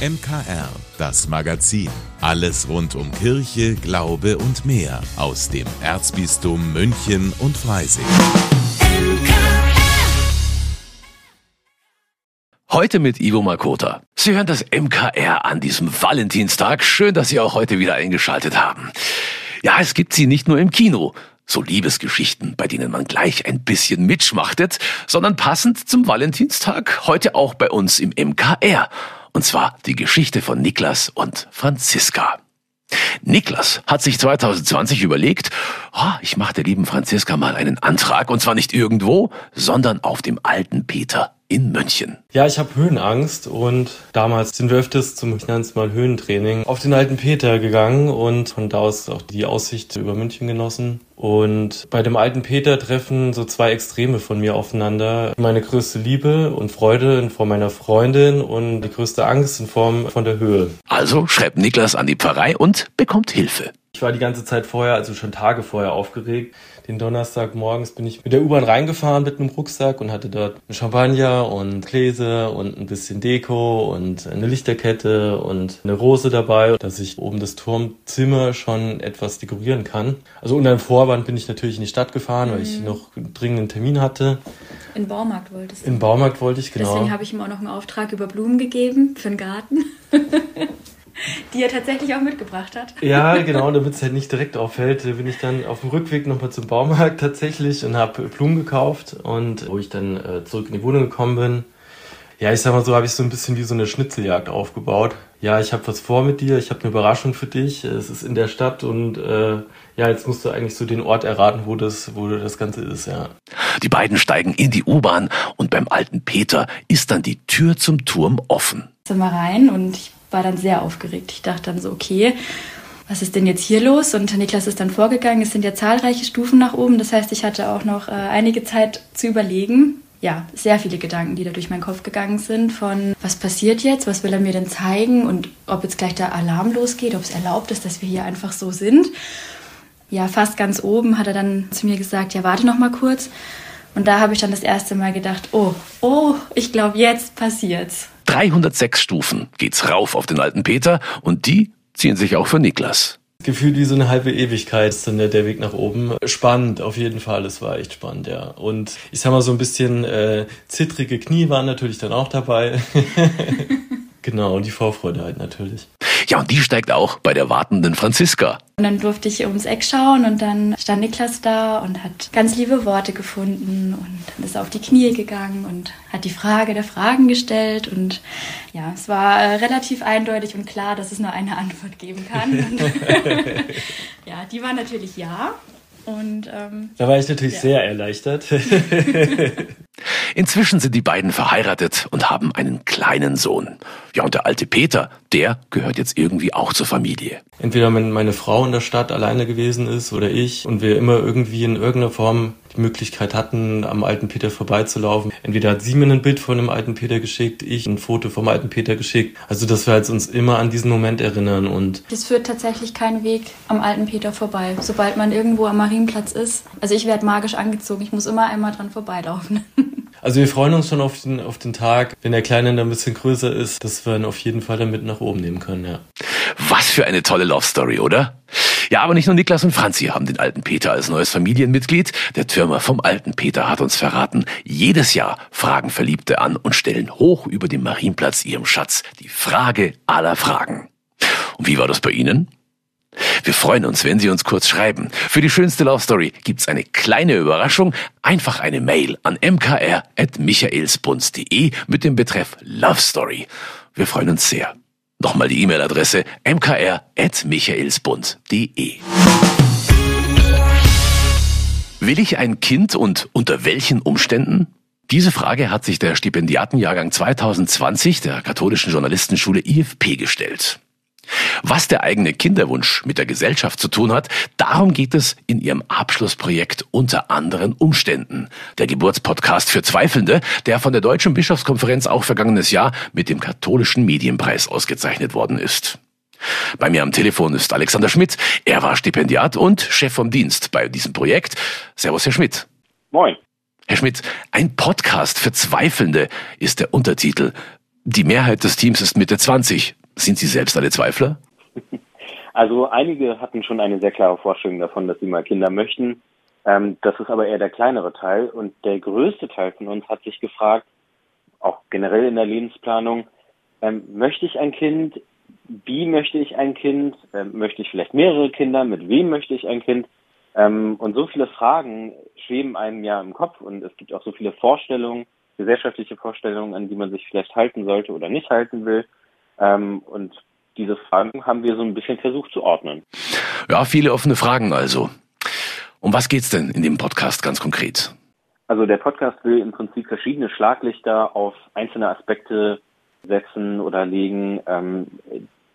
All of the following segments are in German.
MKR, das Magazin. Alles rund um Kirche, Glaube und mehr aus dem Erzbistum München und Freising. Heute mit Ivo Makota. Sie hören das MKR an diesem Valentinstag. Schön, dass Sie auch heute wieder eingeschaltet haben. Ja, es gibt sie nicht nur im Kino, so Liebesgeschichten, bei denen man gleich ein bisschen mitschmachtet, sondern passend zum Valentinstag heute auch bei uns im MKR. Und zwar die Geschichte von Niklas und Franziska. Niklas hat sich 2020 überlegt, oh, ich mache der lieben Franziska mal einen Antrag und zwar nicht irgendwo, sondern auf dem alten Peter in München. Ja, ich habe Höhenangst und damals sind wir öfters zum, ich nenne es mal Höhentraining, auf den alten Peter gegangen und von da aus auch die Aussicht über München genossen. Und bei dem alten Peter treffen so zwei Extreme von mir aufeinander. Meine größte Liebe und Freude in Form meiner Freundin und die größte Angst in Form von der Höhe. Also schreibt Niklas an die Pfarrei und bekommt Hilfe. Ich war die ganze Zeit vorher, also schon Tage vorher aufgeregt. Den Donnerstag morgens bin ich mit der U-Bahn reingefahren mit einem Rucksack und hatte dort Champagner und Gläser und ein bisschen Deko und eine Lichterkette und eine Rose dabei, dass ich oben das Turmzimmer schon etwas dekorieren kann. Also unter dem Vorwand bin ich natürlich in die Stadt gefahren, mhm. weil ich mhm. noch einen dringenden Termin hatte. In Baumarkt wolltest du? In Baumarkt wollte ich, genau. Deswegen habe ich ihm auch noch einen Auftrag über Blumen gegeben für den Garten. die er tatsächlich auch mitgebracht hat. Ja, genau, damit es halt nicht direkt auffällt, bin ich dann auf dem Rückweg nochmal zum Baumarkt tatsächlich und habe Blumen gekauft und wo ich dann äh, zurück in die Wohnung gekommen bin, ja, ich sag mal so, habe ich so ein bisschen wie so eine Schnitzeljagd aufgebaut. Ja, ich habe was vor mit dir, ich habe eine Überraschung für dich. Es ist in der Stadt und äh, ja, jetzt musst du eigentlich so den Ort erraten, wo das, wo das Ganze ist, ja. Die beiden steigen in die U-Bahn und beim alten Peter ist dann die Tür zum Turm offen. Sind wir rein und ich war dann sehr aufgeregt. Ich dachte dann so, okay, was ist denn jetzt hier los? Und Niklas ist dann vorgegangen. Es sind ja zahlreiche Stufen nach oben. Das heißt, ich hatte auch noch äh, einige Zeit zu überlegen. Ja, sehr viele Gedanken, die da durch meinen Kopf gegangen sind. Von was passiert jetzt? Was will er mir denn zeigen? Und ob jetzt gleich der Alarm losgeht, ob es erlaubt ist, dass wir hier einfach so sind. Ja, fast ganz oben hat er dann zu mir gesagt, ja, warte noch mal kurz. Und da habe ich dann das erste Mal gedacht, oh, oh, ich glaube, jetzt passiert's. 306 Stufen geht's rauf auf den alten Peter und die ziehen sich auch für Niklas. Gefühlt wie so eine halbe Ewigkeit ist dann der, der Weg nach oben. Spannend, auf jeden Fall. Es war echt spannend, ja. Und ich sag mal so ein bisschen äh, zittrige Knie waren natürlich dann auch dabei. genau, und die Vorfreude halt natürlich. Ja, und die steigt auch bei der wartenden Franziska. Und dann durfte ich ums Eck schauen und dann stand Niklas da und hat ganz liebe Worte gefunden und dann ist er auf die Knie gegangen und hat die Frage der Fragen gestellt und ja, es war äh, relativ eindeutig und klar, dass es nur eine Antwort geben kann. ja, die war natürlich ja. Und, ähm, da war ich natürlich ja. sehr erleichtert. Inzwischen sind die beiden verheiratet und haben einen kleinen Sohn. Ja, und der alte Peter, der gehört jetzt irgendwie auch zur Familie. Entweder wenn meine Frau in der Stadt alleine gewesen ist oder ich und wir immer irgendwie in irgendeiner Form die Möglichkeit hatten, am alten Peter vorbeizulaufen. Entweder hat sie mir ein Bild von dem alten Peter geschickt, ich ein Foto vom alten Peter geschickt. Also, dass wir halt uns immer an diesen Moment erinnern und. Es führt tatsächlich kein Weg am alten Peter vorbei, sobald man irgendwo am Marienplatz ist. Also, ich werde magisch angezogen. Ich muss immer einmal dran vorbeilaufen. Also wir freuen uns schon auf den, auf den Tag, wenn der Kleine dann ein bisschen größer ist, dass wir ihn auf jeden Fall damit nach oben nehmen können, ja. Was für eine tolle Love Story, oder? Ja, aber nicht nur Niklas und Franzi haben den alten Peter als neues Familienmitglied. Der Türmer vom alten Peter hat uns verraten, jedes Jahr fragen Verliebte an und stellen hoch über dem Marienplatz ihrem Schatz die Frage aller Fragen. Und wie war das bei Ihnen? Wir freuen uns, wenn Sie uns kurz schreiben. Für die schönste Love Story gibt's eine kleine Überraschung. Einfach eine Mail an mkr.michaelsbunz.de mit dem Betreff Love Story. Wir freuen uns sehr. Nochmal die E-Mail-Adresse mkr.michaelsbund.de. Will ich ein Kind und unter welchen Umständen? Diese Frage hat sich der Stipendiatenjahrgang 2020 der katholischen Journalistenschule IFP gestellt. Was der eigene Kinderwunsch mit der Gesellschaft zu tun hat, darum geht es in ihrem Abschlussprojekt unter anderen Umständen. Der Geburtspodcast für Zweifelnde, der von der Deutschen Bischofskonferenz auch vergangenes Jahr mit dem katholischen Medienpreis ausgezeichnet worden ist. Bei mir am Telefon ist Alexander Schmidt. Er war Stipendiat und Chef vom Dienst bei diesem Projekt. Servus, Herr Schmidt. Moin. Herr Schmidt, ein Podcast für Zweifelnde ist der Untertitel. Die Mehrheit des Teams ist Mitte 20. Sind Sie selbst alle Zweifler? Also einige hatten schon eine sehr klare Vorstellung davon, dass sie mal Kinder möchten. Ähm, das ist aber eher der kleinere Teil. Und der größte Teil von uns hat sich gefragt, auch generell in der Lebensplanung, ähm, möchte ich ein Kind? Wie möchte ich ein Kind? Ähm, möchte ich vielleicht mehrere Kinder? Mit wem möchte ich ein Kind? Ähm, und so viele Fragen schweben einem ja im Kopf und es gibt auch so viele Vorstellungen, gesellschaftliche Vorstellungen, an die man sich vielleicht halten sollte oder nicht halten will. Ähm, und diese Fragen haben wir so ein bisschen versucht zu ordnen. Ja, viele offene Fragen also. Um was geht's denn in dem Podcast ganz konkret? Also der Podcast will im Prinzip verschiedene Schlaglichter auf einzelne Aspekte setzen oder legen, ähm,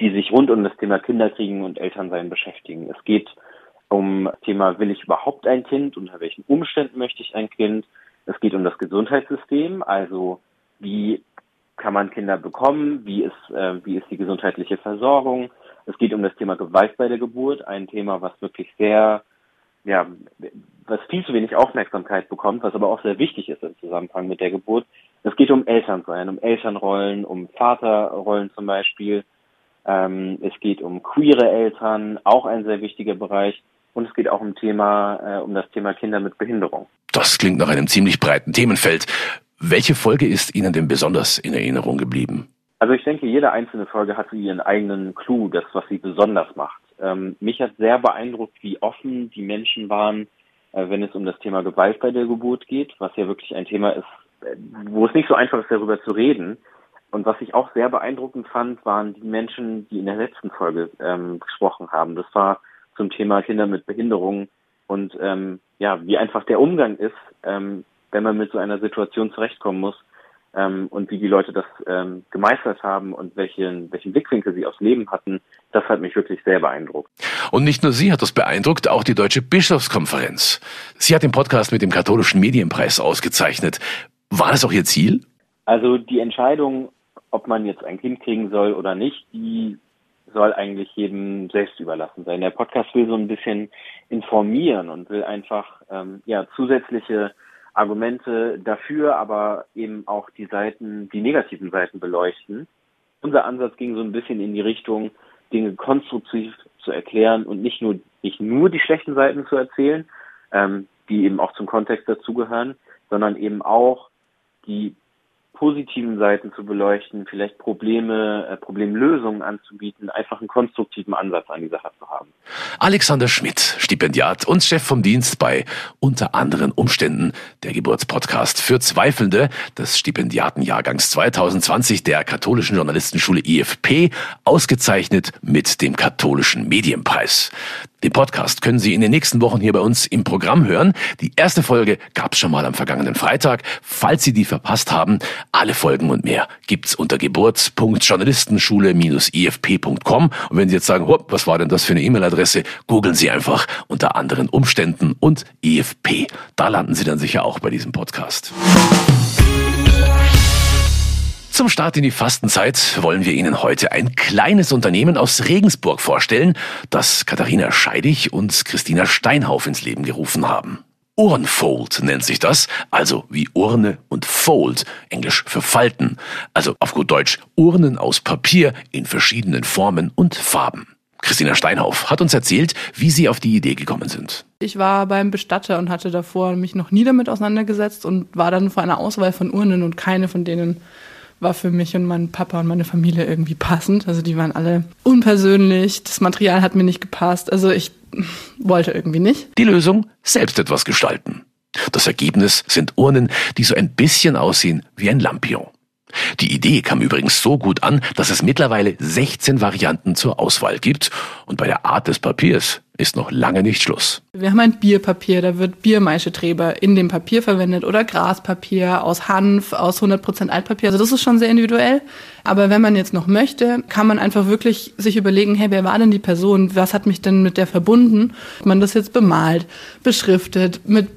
die sich rund um das Thema Kinderkriegen und Elternsein beschäftigen. Es geht um das Thema, will ich überhaupt ein Kind? Unter welchen Umständen möchte ich ein Kind? Es geht um das Gesundheitssystem, also wie kann man Kinder bekommen? Wie ist, äh, wie ist die gesundheitliche Versorgung? Es geht um das Thema Gewalt bei der Geburt, ein Thema, was wirklich sehr, ja, was viel zu wenig Aufmerksamkeit bekommt, was aber auch sehr wichtig ist im Zusammenhang mit der Geburt. Es geht um Elternsein, um Elternrollen, um Vaterrollen zum Beispiel. Ähm, es geht um queere Eltern, auch ein sehr wichtiger Bereich. Und es geht auch um Thema, äh, um das Thema Kinder mit Behinderung. Das klingt nach einem ziemlich breiten Themenfeld. Welche Folge ist Ihnen denn besonders in Erinnerung geblieben? Also ich denke, jede einzelne Folge hat ihren eigenen Clou, das, was sie besonders macht. Ähm, mich hat sehr beeindruckt, wie offen die Menschen waren, äh, wenn es um das Thema Gewalt bei der Geburt geht, was ja wirklich ein Thema ist, äh, wo es nicht so einfach ist, darüber zu reden. Und was ich auch sehr beeindruckend fand, waren die Menschen, die in der letzten Folge ähm, gesprochen haben. Das war zum Thema Kinder mit Behinderungen und ähm, ja, wie einfach der Umgang ist, ähm, wenn man mit so einer Situation zurechtkommen muss ähm, und wie die Leute das ähm, gemeistert haben und welchen, welchen Blickwinkel sie aufs Leben hatten, das hat mich wirklich sehr beeindruckt. Und nicht nur Sie hat das beeindruckt, auch die Deutsche Bischofskonferenz. Sie hat den Podcast mit dem katholischen Medienpreis ausgezeichnet. War das auch Ihr Ziel? Also die Entscheidung, ob man jetzt ein Kind kriegen soll oder nicht, die soll eigentlich jedem selbst überlassen sein. Der Podcast will so ein bisschen informieren und will einfach ähm, ja zusätzliche Argumente dafür, aber eben auch die Seiten, die negativen Seiten beleuchten. Unser Ansatz ging so ein bisschen in die Richtung, Dinge konstruktiv zu erklären und nicht nur nicht nur die schlechten Seiten zu erzählen, ähm, die eben auch zum Kontext dazugehören, sondern eben auch die positiven Seiten zu beleuchten, vielleicht Probleme, äh, Problemlösungen anzubieten, einfach einen konstruktiven Ansatz an die Sache zu haben. Alexander Schmidt, Stipendiat und Chef vom Dienst bei unter anderen Umständen der Geburtspodcast für Zweifelnde des Stipendiatenjahrgangs 2020 der katholischen Journalistenschule IFP, ausgezeichnet mit dem katholischen Medienpreis. Den Podcast können Sie in den nächsten Wochen hier bei uns im Programm hören. Die erste Folge gab es schon mal am vergangenen Freitag. Falls Sie die verpasst haben, alle Folgen und mehr gibt's unter geburts.journalistenschule-ifp.com. Und wenn Sie jetzt sagen, was war denn das für eine E-Mail-Adresse, googeln Sie einfach unter anderen Umständen und IFP. Da landen Sie dann sicher auch bei diesem Podcast. Zum Start in die Fastenzeit wollen wir Ihnen heute ein kleines Unternehmen aus Regensburg vorstellen, das Katharina Scheidig und Christina Steinhauf ins Leben gerufen haben. Urnfold nennt sich das, also wie Urne und Fold, englisch für Falten, also auf gut Deutsch Urnen aus Papier in verschiedenen Formen und Farben. Christina Steinhauf hat uns erzählt, wie sie auf die Idee gekommen sind. Ich war beim Bestatter und hatte davor mich noch nie damit auseinandergesetzt und war dann vor einer Auswahl von Urnen und keine von denen war für mich und meinen Papa und meine Familie irgendwie passend. Also die waren alle unpersönlich, das Material hat mir nicht gepasst. Also ich wollte irgendwie nicht. Die Lösung, selbst etwas gestalten. Das Ergebnis sind Urnen, die so ein bisschen aussehen wie ein Lampion. Die Idee kam übrigens so gut an, dass es mittlerweile 16 Varianten zur Auswahl gibt und bei der Art des Papiers ist noch lange nicht Schluss. Wir haben ein Bierpapier, da wird Biermaischetreber in dem Papier verwendet oder Graspapier aus Hanf, aus 100% Altpapier. Also das ist schon sehr individuell. Aber wenn man jetzt noch möchte, kann man einfach wirklich sich überlegen, hey, wer war denn die Person? Was hat mich denn mit der verbunden? Ob man das jetzt bemalt, beschriftet, mit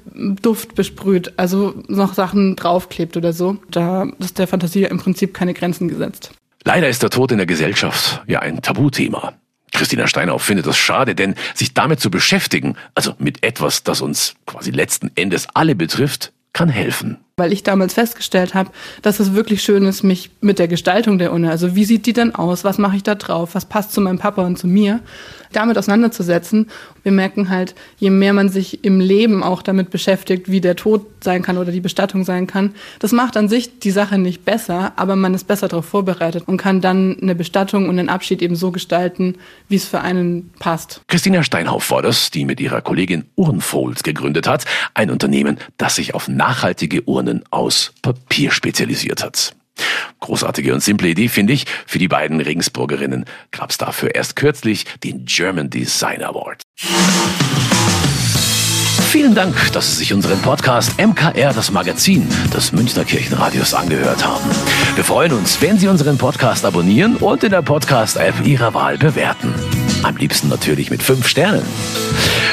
Duft besprüht, also noch Sachen draufklebt oder so. Da ist der Fantasie im Prinzip keine Grenzen gesetzt. Leider ist der Tod in der Gesellschaft ja ein Tabuthema. Christina Steinau findet das schade, denn sich damit zu beschäftigen, also mit etwas, das uns quasi letzten Endes alle betrifft, kann helfen. weil ich damals festgestellt habe, dass es wirklich schön ist, mich mit der Gestaltung der Urne, also wie sieht die denn aus, was mache ich da drauf, was passt zu meinem Papa und zu mir, damit auseinanderzusetzen. Wir merken halt, je mehr man sich im Leben auch damit beschäftigt, wie der Tod sein kann oder die Bestattung sein kann, das macht an sich die Sache nicht besser, aber man ist besser darauf vorbereitet und kann dann eine Bestattung und einen Abschied eben so gestalten, wie es für einen passt. Christina Steinhauf war das, die mit ihrer Kollegin Urnfolds gegründet hat, ein Unternehmen, das sich auf nachhaltige Urnen aus Papier spezialisiert hat. Großartige und simple Idee, finde ich. Für die beiden Regensburgerinnen gab es dafür erst kürzlich den German Design Award. Vielen Dank, dass Sie sich unseren Podcast MKR, das Magazin des Münchner Kirchenradios, angehört haben. Wir freuen uns, wenn Sie unseren Podcast abonnieren und in der Podcast-App Ihrer Wahl bewerten. Am liebsten natürlich mit fünf Sternen.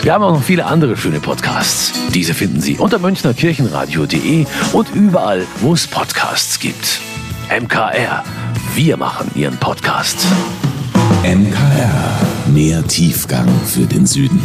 Wir haben auch noch viele andere schöne Podcasts. Diese finden Sie unter münchnerkirchenradio.de und überall, wo es Podcasts gibt. MKR. Wir machen Ihren Podcast. MKR. Mehr Tiefgang für den Süden.